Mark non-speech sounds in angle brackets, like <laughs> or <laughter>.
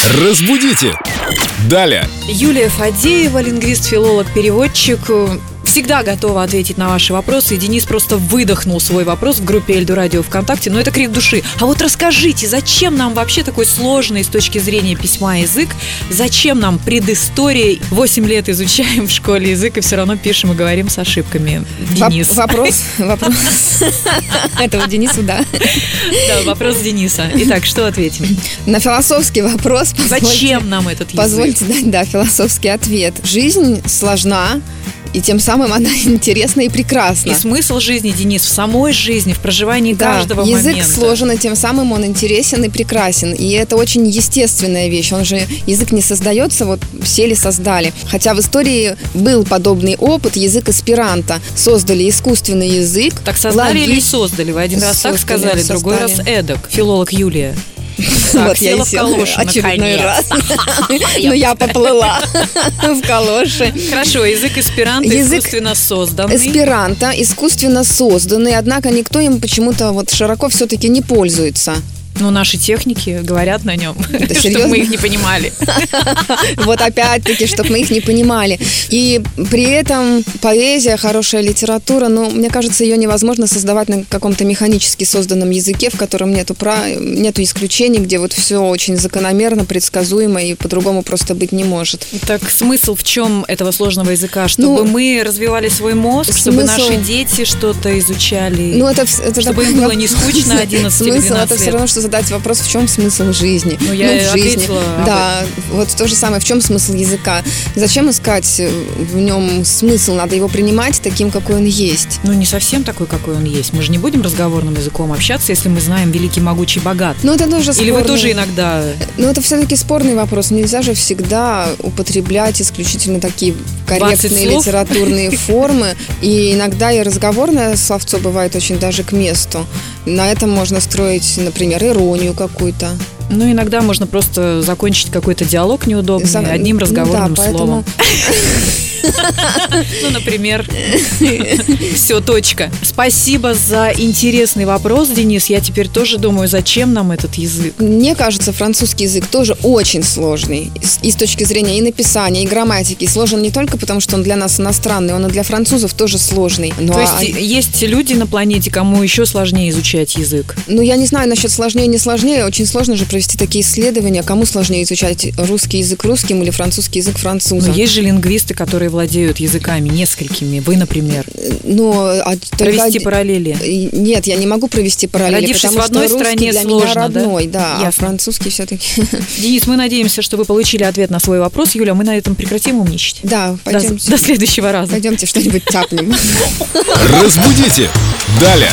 Разбудите! Далее! Юлия Фадеева, лингвист, филолог, переводчик, всегда готова ответить на ваши вопросы. И Денис просто выдохнул свой вопрос в группе Эльду Радио ВКонтакте, но это крик души. А вот расскажите, зачем нам вообще такой сложный с точки зрения письма язык? Зачем нам предыстория? Восемь лет изучаем в школе язык и все равно пишем и говорим с ошибками. Денис. Воп- Вопрос, вопрос. <laughs> Этого Денису, да. Да, вопрос Дениса. Итак, что ответим? На философский вопрос. Зачем нам этот язык? Позвольте дать, да, философский ответ. Жизнь сложна, и тем самым она <laughs> интересна и прекрасна. И смысл жизни, Денис, в самой жизни, в проживании Да, каждого язык момента. сложен, и тем самым он интересен и прекрасен. И это очень естественная вещь. Он же, язык не создается, вот сели, создали. Хотя в истории был подобный опыт, язык эсперанто. Создали искусственный язык. Так создали или логич- создали? Вы один раз так Создали, сказали, другой раз создали. эдак. Филолог Юлия. Так, Вот я села и в калоши, очередной раз. <laughs> Но я поплыла <laughs> в калоши. Хорошо, язык эсперанто искусственно созданный. Эсперанто искусственно созданный, однако никто им почему-то вот широко все-таки не пользуется. Ну, наши техники говорят на нем, <laughs> чтобы мы их не понимали. <laughs> Вот опять-таки, чтобы мы их не понимали. И при этом поэзия, хорошая литература, но мне кажется, ее невозможно создавать на каком-то механически созданном языке, в котором нету, пра... нету исключений, где вот все очень закономерно, предсказуемо и по-другому просто быть не может. Так смысл в чем этого сложного языка? Чтобы Ну, мы развивали свой мозг, чтобы смысл- наши дети что-то изучали. Ну, это, это Чтобы такой им было <laughs> не скучно 11 или Смысл 12 это все равно, что задать вопрос, в чем смысл жизни. Ну, я в жизни. ответила Да, вот то же самое, в чем смысл языка. Зачем искать э, в нем смысл? Надо его принимать таким, какой он есть. Ну, не совсем такой, какой он есть. Мы же не будем разговорным языком общаться, если мы знаем великий, могучий, богат. Ну, это тоже Или вы спорный- тоже иногда... Ну, это все-таки спорный вопрос. Нельзя же всегда употреблять исключительно такие 20 корректные литературные формы. И иногда и разговорное словцо бывает очень даже к месту. На этом можно строить, например, иронию какую-то. Ну, иногда можно просто закончить какой-то диалог неудобный За- одним ну разговорным да, поэтому- словом. <laughs> Ну, например, все, точка. Спасибо за интересный вопрос, Денис. Я теперь тоже думаю, зачем нам этот язык? Мне кажется, французский язык тоже очень сложный. И с- точки зрения и написания, и грамматики. Сложен не только потому, что он для нас иностранный, он и для французов тоже сложный. Ну, То а- есть есть люди на планете, кому еще сложнее изучать язык. ну, я не знаю насчет сложнее, не сложнее. Очень сложно же провести такие исследования. Кому сложнее изучать русский язык русским или французский язык Но французом? есть же лингвисты, которые владеют языками несколькими. Вы, например. Но, а только Провести один- параллели. Нет, я не могу провести параллели, Родившись потому в одной что стране, для сложно, меня да? родной, да, а Ясно. французский все-таки. <laughs> Денис, мы надеемся, что вы получили ответ на свой вопрос. Юля, мы на этом прекратим умничать. Да, До, пойдемте, до следующего раза. пойдемте что-нибудь тяпнем. Разбудите! Далее!